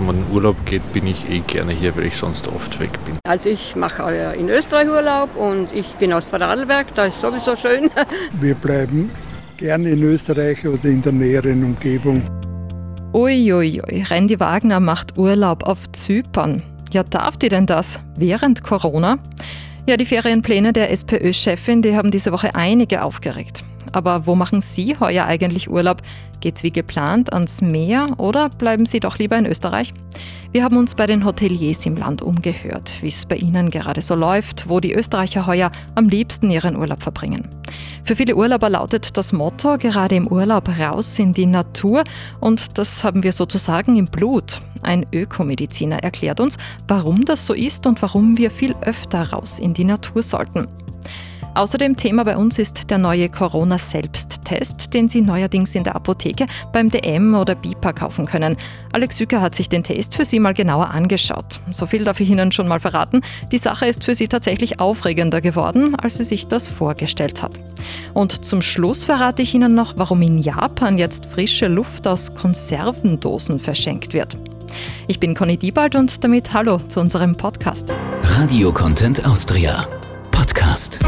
um einen Urlaub geht, bin ich eh gerne hier, weil ich sonst oft weg bin. Also ich mache in Österreich Urlaub und ich bin aus Vorarlberg, da ist sowieso schön. Wir bleiben gerne in Österreich oder in der näheren Umgebung. Uiuiui, Randy Wagner macht Urlaub auf Zypern. Ja, darf die denn das? Während Corona? Ja, die Ferienpläne der SPÖ-Chefin, die haben diese Woche einige aufgeregt. Aber wo machen Sie heuer eigentlich Urlaub? Geht's wie geplant ans Meer oder bleiben Sie doch lieber in Österreich? Wir haben uns bei den Hoteliers im Land umgehört, wie es bei ihnen gerade so läuft, wo die Österreicher heuer am liebsten ihren Urlaub verbringen. Für viele Urlauber lautet das Motto gerade im Urlaub raus in die Natur und das haben wir sozusagen im Blut. Ein Ökomediziner erklärt uns, warum das so ist und warum wir viel öfter raus in die Natur sollten. Außerdem Thema bei uns ist der neue Corona-Selbsttest, den Sie neuerdings in der Apotheke beim DM oder BIPA kaufen können. Alex Süker hat sich den Test für Sie mal genauer angeschaut. So viel darf ich Ihnen schon mal verraten. Die Sache ist für Sie tatsächlich aufregender geworden, als sie sich das vorgestellt hat. Und zum Schluss verrate ich Ihnen noch, warum in Japan jetzt frische Luft aus Konservendosen verschenkt wird. Ich bin Conny Diebald und damit Hallo zu unserem Podcast. Radio Content Austria. Podcast.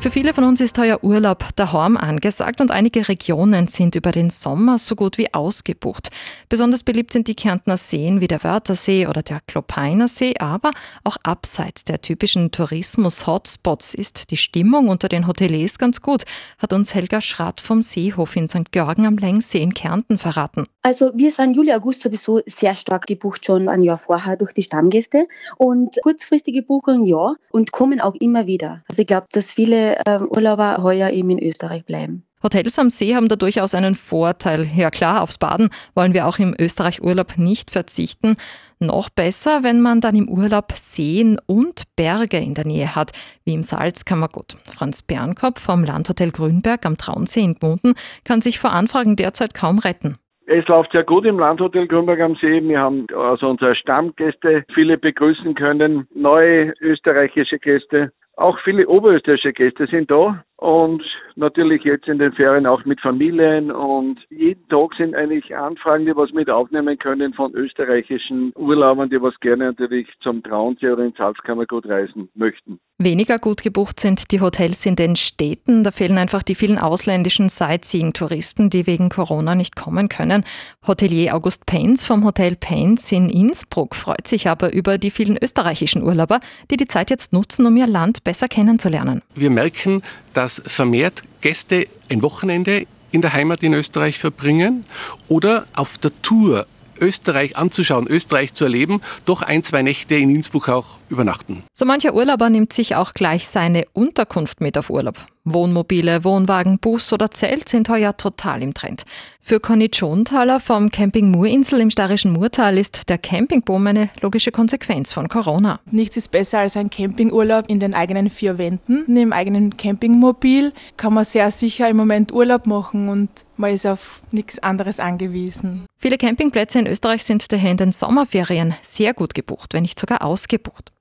Für viele von uns ist heuer Urlaub daheim angesagt und einige Regionen sind über den Sommer so gut wie ausgebucht. Besonders beliebt sind die Kärntner Seen wie der Wörthersee oder der Klopeiner See, aber auch abseits der typischen Tourismus-Hotspots ist die Stimmung unter den Hoteliers ganz gut, hat uns Helga Schratt vom Seehof in St. Georgen am Längsee in Kärnten verraten. Also wir sind Juli, August sowieso sehr stark gebucht schon ein Jahr vorher durch die Stammgäste und kurzfristige Buchungen ja und kommen auch immer wieder. Also ich glaube, dass viele ähm, Urlauber heuer eben in Österreich bleiben. Hotels am See haben da durchaus einen Vorteil. Ja klar, aufs Baden wollen wir auch im Österreich Urlaub nicht verzichten. Noch besser, wenn man dann im Urlaub Seen und Berge in der Nähe hat, wie im Salzkammergut. Franz Bernkopf vom Landhotel Grünberg am Traunsee in Gmunden kann sich vor Anfragen derzeit kaum retten. Es läuft sehr gut im Landhotel Grünberg am See. Wir haben also unsere Stammgäste viele begrüßen können, neue österreichische Gäste. Auch viele oberösterreichische Gäste sind da und natürlich jetzt in den Ferien auch mit Familien und jeden Tag sind eigentlich Anfragen, die was mit aufnehmen können von österreichischen Urlaubern, die was gerne natürlich zum Traunsee oder ins Salzkammergut reisen möchten. Weniger gut gebucht sind die Hotels in den Städten. Da fehlen einfach die vielen ausländischen Sightseeing-Touristen, die wegen Corona nicht kommen können. Hotelier August Pains vom Hotel Pains in Innsbruck freut sich aber über die vielen österreichischen Urlauber, die die Zeit jetzt nutzen, um ihr Land besser kennenzulernen. Wir merken, dass vermehrt Gäste ein Wochenende in der Heimat in Österreich verbringen oder auf der Tour Österreich anzuschauen, Österreich zu erleben, doch ein, zwei Nächte in Innsbruck auch übernachten. So mancher Urlauber nimmt sich auch gleich seine Unterkunft mit auf Urlaub. Wohnmobile, Wohnwagen, Bus oder Zelt sind heuer total im Trend. Für Conny Schonthaler vom Camping Murinsel im Starischen Murtal ist der Campingboom eine logische Konsequenz von Corona. Nichts ist besser als ein Campingurlaub in den eigenen vier Wänden. Im eigenen Campingmobil kann man sehr sicher im Moment Urlaub machen und man ist auf nichts anderes angewiesen. Viele Campingplätze in Österreich sind daher in den Sommerferien sehr gut gebucht, wenn nicht sogar ausgebucht.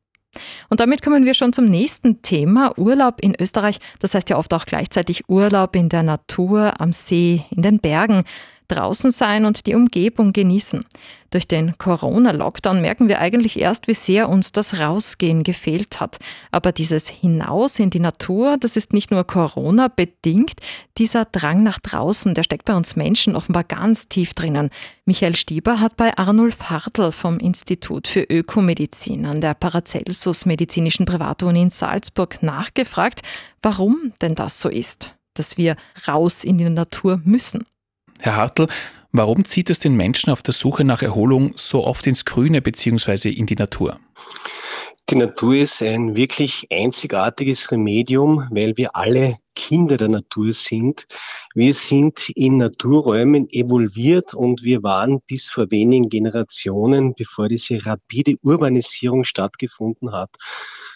Und damit kommen wir schon zum nächsten Thema, Urlaub in Österreich. Das heißt ja oft auch gleichzeitig Urlaub in der Natur, am See, in den Bergen draußen sein und die Umgebung genießen. Durch den Corona-Lockdown merken wir eigentlich erst, wie sehr uns das Rausgehen gefehlt hat. Aber dieses Hinaus in die Natur, das ist nicht nur Corona bedingt. Dieser Drang nach draußen, der steckt bei uns Menschen offenbar ganz tief drinnen. Michael Stieber hat bei Arnulf Hartl vom Institut für Ökomedizin an der Paracelsus Medizinischen Privatuni in Salzburg nachgefragt, warum denn das so ist, dass wir raus in die Natur müssen. Herr Hartl, warum zieht es den Menschen auf der Suche nach Erholung so oft ins Grüne bzw. in die Natur? Die Natur ist ein wirklich einzigartiges Remedium, weil wir alle Kinder der Natur sind. Wir sind in Naturräumen evolviert und wir waren bis vor wenigen Generationen, bevor diese rapide Urbanisierung stattgefunden hat,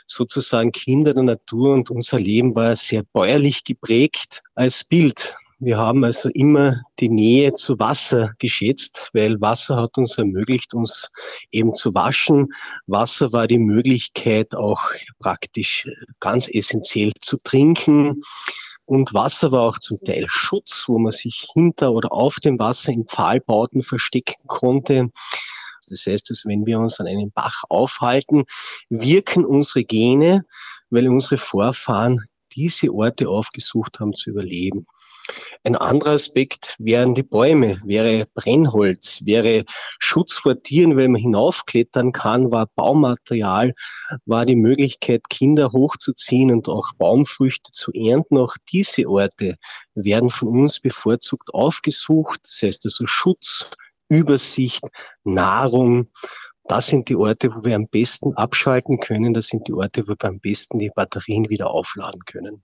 sozusagen Kinder der Natur und unser Leben war sehr bäuerlich geprägt als Bild. Wir haben also immer die Nähe zu Wasser geschätzt, weil Wasser hat uns ermöglicht, uns eben zu waschen. Wasser war die Möglichkeit auch praktisch ganz essentiell zu trinken. Und Wasser war auch zum Teil Schutz, wo man sich hinter oder auf dem Wasser in Pfahlbauten verstecken konnte. Das heißt, dass wenn wir uns an einem Bach aufhalten, wirken unsere Gene, weil unsere Vorfahren diese Orte aufgesucht haben zu überleben. Ein anderer Aspekt wären die Bäume, wäre Brennholz, wäre Schutz vor Tieren, weil man hinaufklettern kann, war Baumaterial, war die Möglichkeit, Kinder hochzuziehen und auch Baumfrüchte zu ernten. Auch diese Orte werden von uns bevorzugt aufgesucht. Das heißt also Schutz, Übersicht, Nahrung. Das sind die Orte, wo wir am besten abschalten können. Das sind die Orte, wo wir am besten die Batterien wieder aufladen können.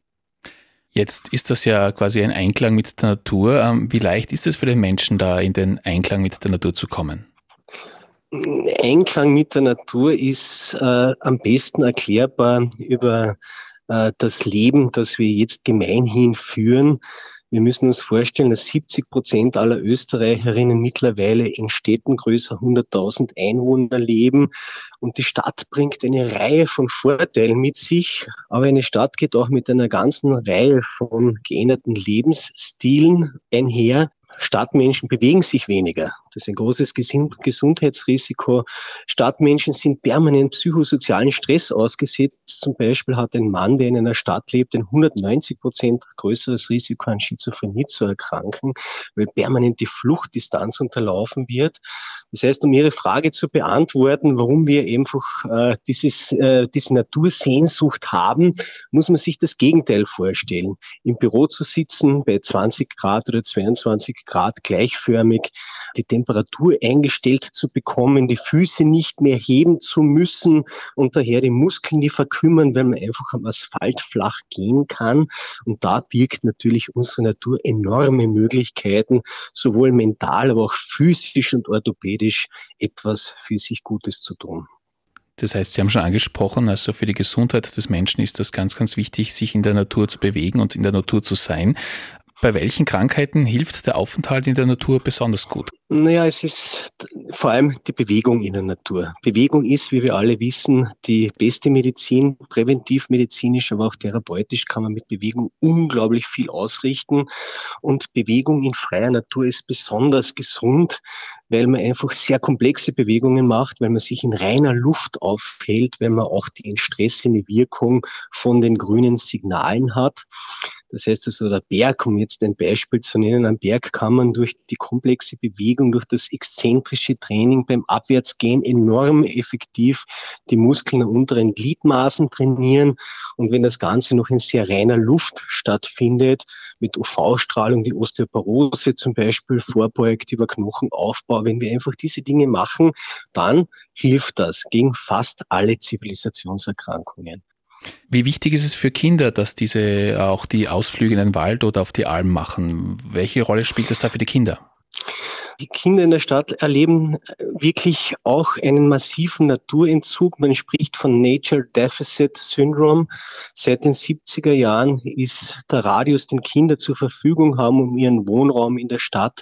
Jetzt ist das ja quasi ein Einklang mit der Natur. Ähm, wie leicht ist es für den Menschen, da in den Einklang mit der Natur zu kommen? Einklang mit der Natur ist äh, am besten erklärbar über äh, das Leben, das wir jetzt gemeinhin führen. Wir müssen uns vorstellen, dass 70 Prozent aller Österreicherinnen mittlerweile in Städten größer 100.000 Einwohner leben. Und die Stadt bringt eine Reihe von Vorteilen mit sich. Aber eine Stadt geht auch mit einer ganzen Reihe von geänderten Lebensstilen einher. Stadtmenschen bewegen sich weniger. Das ist ein großes Gesundheitsrisiko. Stadtmenschen sind permanent psychosozialen Stress ausgesetzt. Zum Beispiel hat ein Mann, der in einer Stadt lebt, ein 190 Prozent größeres Risiko an Schizophrenie zu erkranken, weil permanent die Fluchtdistanz unterlaufen wird. Das heißt, um Ihre Frage zu beantworten, warum wir einfach äh, dieses, äh, diese Natursehnsucht haben, muss man sich das Gegenteil vorstellen. Im Büro zu sitzen bei 20 Grad oder 22 Grad gleichförmig, die Temperatur eingestellt zu bekommen, die Füße nicht mehr heben zu müssen und daher die Muskeln, die verkümmern, weil man einfach am Asphalt flach gehen kann. Und da birgt natürlich unsere Natur enorme Möglichkeiten, sowohl mental, aber auch physisch und orthopädisch etwas für sich Gutes zu tun. Das heißt, Sie haben schon angesprochen, also für die Gesundheit des Menschen ist das ganz, ganz wichtig, sich in der Natur zu bewegen und in der Natur zu sein. Bei welchen Krankheiten hilft der Aufenthalt in der Natur besonders gut? Naja, es ist vor allem die Bewegung in der Natur. Bewegung ist, wie wir alle wissen, die beste Medizin, präventivmedizinisch, aber auch therapeutisch kann man mit Bewegung unglaublich viel ausrichten. Und Bewegung in freier Natur ist besonders gesund, weil man einfach sehr komplexe Bewegungen macht, weil man sich in reiner Luft aufhält, weil man auch die entstressende Wirkung von den grünen Signalen hat. Das heißt also, der Berg, um jetzt ein Beispiel zu nennen, am Berg kann man durch die komplexe Bewegung, durch das exzentrische Training beim Abwärtsgehen enorm effektiv die Muskeln der unteren Gliedmaßen trainieren. Und wenn das Ganze noch in sehr reiner Luft stattfindet, mit UV-Strahlung, die Osteoporose zum Beispiel vorbeugt über Knochenaufbau, wenn wir einfach diese Dinge machen, dann hilft das gegen fast alle Zivilisationserkrankungen. Wie wichtig ist es für Kinder, dass diese auch die Ausflüge in den Wald oder auf die Alm machen? Welche Rolle spielt das da für die Kinder? Die Kinder in der Stadt erleben wirklich auch einen massiven Naturentzug. Man spricht von Nature Deficit Syndrome. Seit den 70er Jahren ist der Radius, den Kinder zur Verfügung haben, um ihren Wohnraum in der Stadt,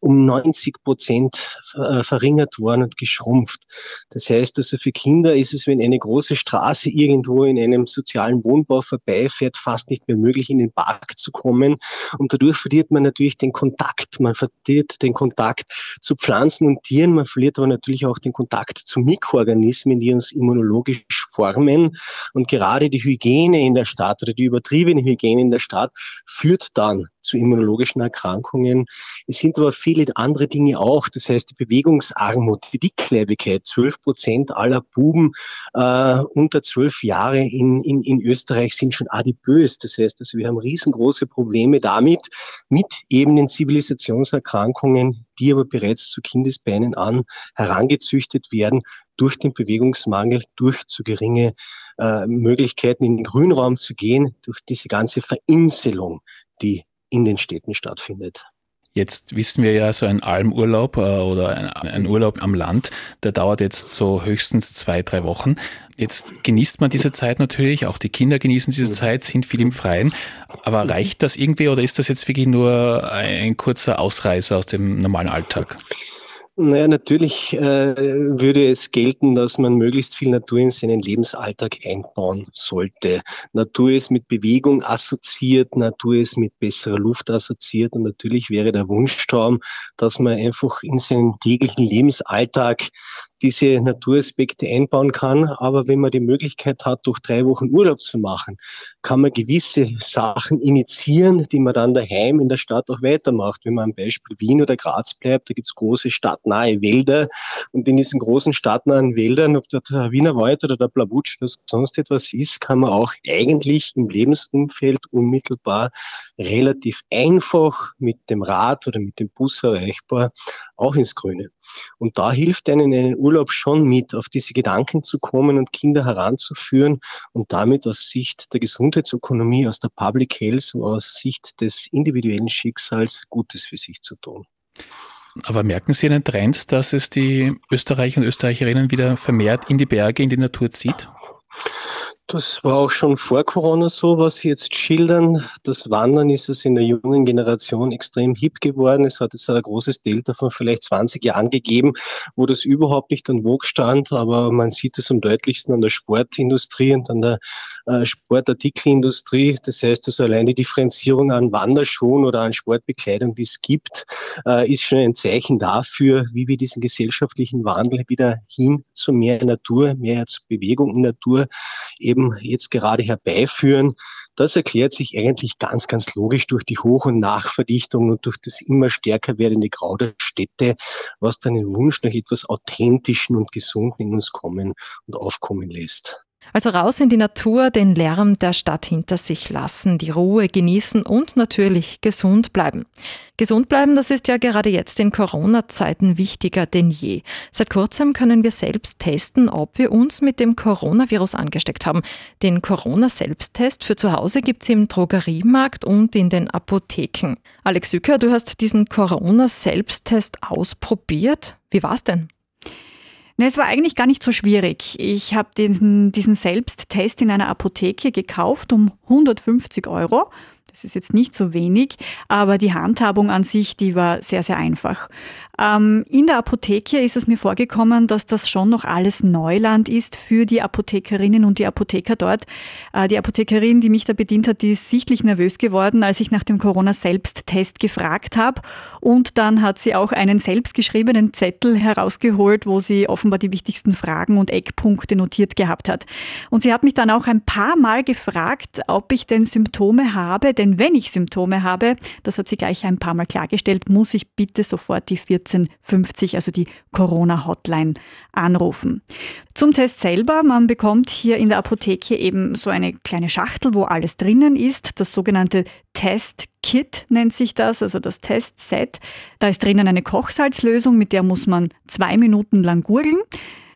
um 90 Prozent äh, verringert worden und geschrumpft. Das heißt also, für Kinder ist es, wenn eine große Straße irgendwo in einem sozialen Wohnbau vorbeifährt, fast nicht mehr möglich, in den Park zu kommen. Und dadurch verliert man natürlich den Kontakt. Man verliert den Kontakt Kontakt zu Pflanzen und Tieren. Man verliert aber natürlich auch den Kontakt zu Mikroorganismen, die uns immunologisch formen. Und gerade die Hygiene in der Stadt oder die übertriebene Hygiene in der Stadt führt dann zu immunologischen Erkrankungen. Es sind aber viele andere Dinge auch. Das heißt, die Bewegungsarmut, die Dickleibigkeit. Zwölf Prozent aller Buben äh, unter zwölf Jahre in, in, in Österreich sind schon adipös. Das heißt, also wir haben riesengroße Probleme damit, mit eben den Zivilisationserkrankungen, die aber bereits zu Kindesbeinen an herangezüchtet werden, durch den Bewegungsmangel, durch zu geringe äh, Möglichkeiten in den Grünraum zu gehen, durch diese ganze Verinselung, die in den Städten stattfindet. Jetzt wissen wir ja, so ein Almurlaub äh, oder ein, ein, Urlaub am Land, der dauert jetzt so höchstens zwei, drei Wochen. Jetzt genießt man diese Zeit natürlich, auch die Kinder genießen diese Zeit, sind viel im Freien. Aber reicht das irgendwie oder ist das jetzt wirklich nur ein kurzer Ausreißer aus dem normalen Alltag? Naja, natürlich äh, würde es gelten, dass man möglichst viel Natur in seinen Lebensalltag einbauen sollte. Natur ist mit Bewegung assoziiert, Natur ist mit besserer Luft assoziiert und natürlich wäre der Wunschtraum, dass man einfach in seinen täglichen Lebensalltag diese Naturaspekte einbauen kann. Aber wenn man die Möglichkeit hat, durch drei Wochen Urlaub zu machen, kann man gewisse Sachen initiieren, die man dann daheim in der Stadt auch weitermacht. Wenn man am Beispiel Wien oder Graz bleibt, da gibt es große stadtnahe Wälder und in diesen großen stadtnahen Wäldern, ob der Wiener Wald oder der Blabutsch oder sonst etwas ist, kann man auch eigentlich im Lebensumfeld unmittelbar relativ einfach mit dem Rad oder mit dem Bus erreichbar auch ins Grüne. Und da hilft einen einen Urlaub schon mit, auf diese Gedanken zu kommen und Kinder heranzuführen und damit aus Sicht der Gesundheitsökonomie, aus der Public Health, aus Sicht des individuellen Schicksals Gutes für sich zu tun. Aber merken Sie einen Trend, dass es die Österreicher und Österreicherinnen wieder vermehrt in die Berge, in die Natur zieht? Das war auch schon vor Corona so, was Sie jetzt schildern. Das Wandern ist es in der jungen Generation extrem hip geworden. Es hat jetzt ein großes Delta von vielleicht 20 Jahren gegeben, wo das überhaupt nicht an Vogue stand. Aber man sieht es am deutlichsten an der Sportindustrie und an der äh, Sportartikelindustrie. Das heißt also allein die Differenzierung an Wanderschuhen oder an Sportbekleidung, die es gibt, äh, ist schon ein Zeichen dafür, wie wir diesen gesellschaftlichen Wandel wieder hin zu mehr Natur, mehr zur Bewegung in Natur eben jetzt gerade herbeiführen. Das erklärt sich eigentlich ganz, ganz logisch durch die Hoch- und Nachverdichtung und durch das immer stärker werdende Grau der Städte, was dann den Wunsch nach etwas Authentischen und Gesunden in uns kommen und aufkommen lässt. Also raus in die Natur, den Lärm der Stadt hinter sich lassen, die Ruhe genießen und natürlich gesund bleiben. Gesund bleiben, das ist ja gerade jetzt in Corona-Zeiten wichtiger denn je. Seit kurzem können wir selbst testen, ob wir uns mit dem Coronavirus angesteckt haben. Den Corona-Selbsttest für zu Hause gibt es im Drogeriemarkt und in den Apotheken. Alex Sücker, du hast diesen Corona-Selbsttest ausprobiert. Wie war's denn? Ne, es war eigentlich gar nicht so schwierig. Ich habe diesen, diesen Selbsttest in einer Apotheke gekauft um 150 Euro. Das ist jetzt nicht so wenig, aber die Handhabung an sich, die war sehr, sehr einfach. Ähm, in der Apotheke ist es mir vorgekommen, dass das schon noch alles Neuland ist für die Apothekerinnen und die Apotheker dort. Äh, die Apothekerin, die mich da bedient hat, die ist sichtlich nervös geworden, als ich nach dem Corona-Selbsttest gefragt habe. Und dann hat sie auch einen selbstgeschriebenen Zettel herausgeholt, wo sie offenbar die wichtigsten Fragen und Eckpunkte notiert gehabt hat. Und sie hat mich dann auch ein paar Mal gefragt, ob ich denn Symptome habe, denn wenn ich Symptome habe, das hat sie gleich ein paar Mal klargestellt, muss ich bitte sofort die 14 1450, also die Corona-Hotline, anrufen. Zum Test selber, man bekommt hier in der Apotheke eben so eine kleine Schachtel, wo alles drinnen ist, das sogenannte Test-Kit nennt sich das, also das Test-Set. Da ist drinnen eine Kochsalzlösung, mit der muss man zwei Minuten lang gurgeln.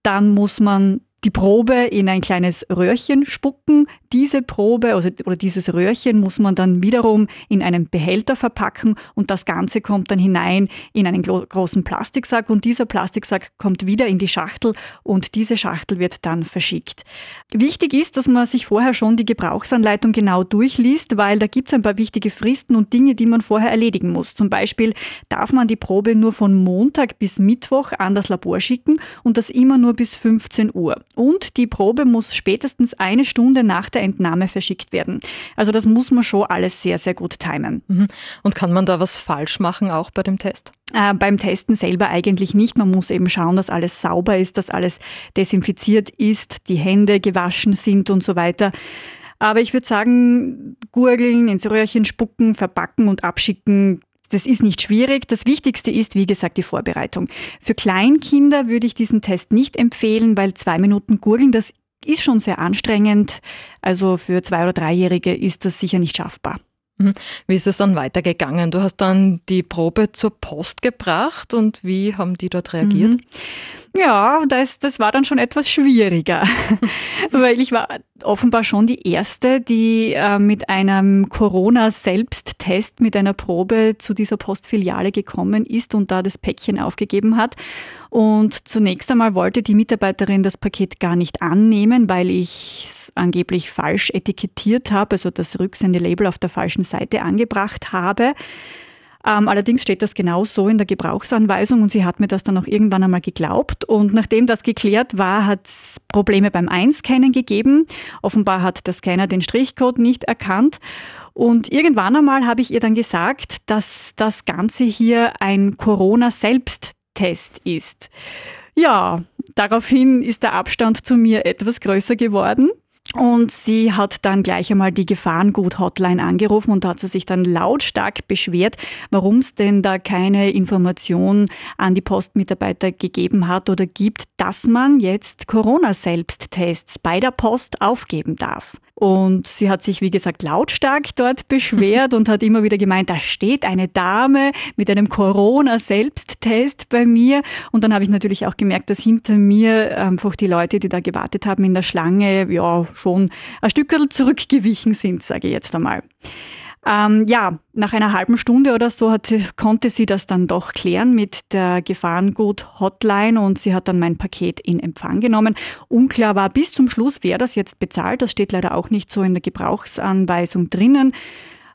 Dann muss man die Probe in ein kleines Röhrchen spucken. Diese Probe also, oder dieses Röhrchen muss man dann wiederum in einen Behälter verpacken und das Ganze kommt dann hinein in einen großen Plastiksack und dieser Plastiksack kommt wieder in die Schachtel und diese Schachtel wird dann verschickt. Wichtig ist, dass man sich vorher schon die Gebrauchsanleitung genau durchliest, weil da gibt es ein paar wichtige Fristen und Dinge, die man vorher erledigen muss. Zum Beispiel darf man die Probe nur von Montag bis Mittwoch an das Labor schicken und das immer nur bis 15 Uhr und die Probe muss spätestens eine Stunde nach der Entnahme verschickt werden. Also das muss man schon alles sehr, sehr gut timen. Mhm. Und kann man da was falsch machen, auch bei dem Test? Äh, beim Testen selber eigentlich nicht. Man muss eben schauen, dass alles sauber ist, dass alles desinfiziert ist, die Hände gewaschen sind und so weiter. Aber ich würde sagen, gurgeln, ins Röhrchen spucken, verpacken und abschicken, das ist nicht schwierig. Das Wichtigste ist, wie gesagt, die Vorbereitung. Für Kleinkinder würde ich diesen Test nicht empfehlen, weil zwei Minuten Gurgeln, das ist schon sehr anstrengend. Also für Zwei- oder Dreijährige ist das sicher nicht schaffbar. Mhm. Wie ist es dann weitergegangen? Du hast dann die Probe zur Post gebracht und wie haben die dort reagiert? Mhm. Ja, das, das war dann schon etwas schwieriger, weil ich war offenbar schon die Erste, die äh, mit einem Corona-Selbsttest, mit einer Probe zu dieser Postfiliale gekommen ist und da das Päckchen aufgegeben hat. Und zunächst einmal wollte die Mitarbeiterin das Paket gar nicht annehmen, weil ich es angeblich falsch etikettiert habe, also das Rücksendelabel auf der falschen Seite angebracht habe. Ähm, allerdings steht das genau so in der Gebrauchsanweisung und sie hat mir das dann auch irgendwann einmal geglaubt. Und nachdem das geklärt war, hat es Probleme beim Einscannen gegeben. Offenbar hat der Scanner den Strichcode nicht erkannt. Und irgendwann einmal habe ich ihr dann gesagt, dass das Ganze hier ein Corona-Selbsttest ist. Ja, Daraufhin ist der Abstand zu mir etwas größer geworden. Und sie hat dann gleich einmal die Gefahrengut-Hotline angerufen und hat sie sich dann lautstark beschwert, warum es denn da keine Information an die Postmitarbeiter gegeben hat oder gibt, dass man jetzt Corona-Selbsttests bei der Post aufgeben darf. Und sie hat sich, wie gesagt, lautstark dort beschwert und hat immer wieder gemeint, da steht eine Dame mit einem Corona-Selbsttest bei mir. Und dann habe ich natürlich auch gemerkt, dass hinter mir einfach die Leute, die da gewartet haben in der Schlange, ja, schon ein Stück zurückgewichen sind, sage ich jetzt einmal. Ähm, ja, nach einer halben Stunde oder so hat konnte sie das dann doch klären mit der Gefahrengut-Hotline und sie hat dann mein Paket in Empfang genommen. Unklar war bis zum Schluss, wer das jetzt bezahlt. Das steht leider auch nicht so in der Gebrauchsanweisung drinnen.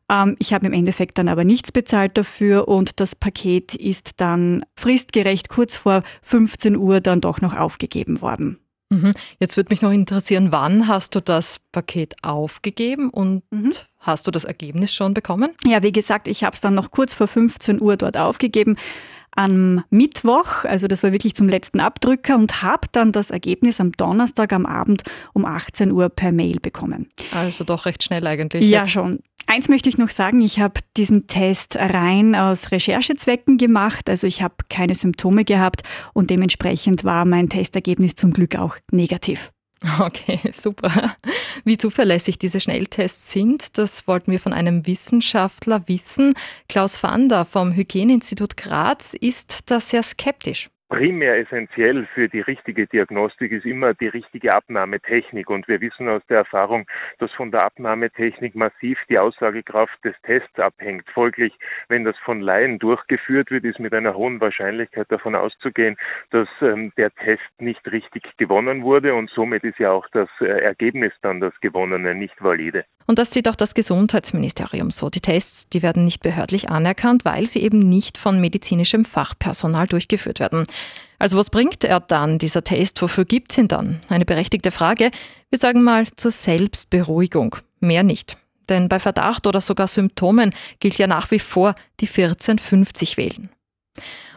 Ähm, ich habe im Endeffekt dann aber nichts bezahlt dafür und das Paket ist dann fristgerecht kurz vor 15 Uhr dann doch noch aufgegeben worden. Mhm. Jetzt würde mich noch interessieren, wann hast du das Paket aufgegeben und mhm. hast du das Ergebnis schon bekommen? Ja, wie gesagt, ich habe es dann noch kurz vor 15 Uhr dort aufgegeben am Mittwoch, also das war wirklich zum letzten Abdrücker und habe dann das Ergebnis am Donnerstag am Abend um 18 Uhr per Mail bekommen. Also doch recht schnell eigentlich. Ja, jetzt. schon. Eins möchte ich noch sagen, ich habe diesen Test rein aus Recherchezwecken gemacht, also ich habe keine Symptome gehabt und dementsprechend war mein Testergebnis zum Glück auch negativ. Okay, super. Wie zuverlässig diese Schnelltests sind, das wollten wir von einem Wissenschaftler wissen. Klaus Vander vom Hygieneinstitut Graz ist da sehr skeptisch primär essentiell für die richtige Diagnostik ist immer die richtige Abnahmetechnik. Und wir wissen aus der Erfahrung, dass von der Abnahmetechnik massiv die Aussagekraft des Tests abhängt. Folglich, wenn das von Laien durchgeführt wird, ist mit einer hohen Wahrscheinlichkeit davon auszugehen, dass ähm, der Test nicht richtig gewonnen wurde und somit ist ja auch das äh, Ergebnis dann das gewonnene nicht valide. Und das sieht auch das Gesundheitsministerium so. Die Tests, die werden nicht behördlich anerkannt, weil sie eben nicht von medizinischem Fachpersonal durchgeführt werden. Also was bringt er dann, dieser Test? Wofür gibt es ihn dann? Eine berechtigte Frage. Wir sagen mal zur Selbstberuhigung. Mehr nicht. Denn bei Verdacht oder sogar Symptomen gilt ja nach wie vor die 1450 wählen.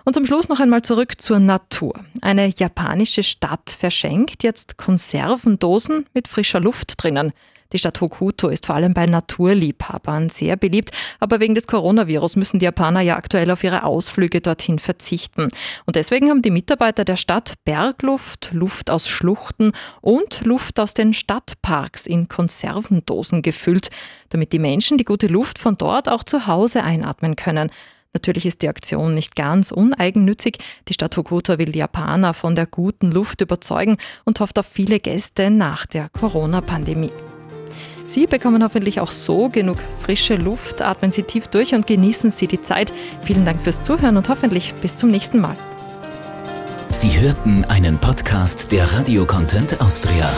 Und zum Schluss noch einmal zurück zur Natur. Eine japanische Stadt verschenkt jetzt Konservendosen mit frischer Luft drinnen. Die Stadt Hokuto ist vor allem bei Naturliebhabern sehr beliebt, aber wegen des Coronavirus müssen die Japaner ja aktuell auf ihre Ausflüge dorthin verzichten. Und deswegen haben die Mitarbeiter der Stadt Bergluft, Luft aus Schluchten und Luft aus den Stadtparks in Konservendosen gefüllt, damit die Menschen die gute Luft von dort auch zu Hause einatmen können. Natürlich ist die Aktion nicht ganz uneigennützig. Die Stadt Hokuto will die Japaner von der guten Luft überzeugen und hofft auf viele Gäste nach der Corona-Pandemie. Sie bekommen hoffentlich auch so genug frische Luft, atmen Sie tief durch und genießen Sie die Zeit. Vielen Dank fürs Zuhören und hoffentlich bis zum nächsten Mal. Sie hörten einen Podcast der Radio Content Austria.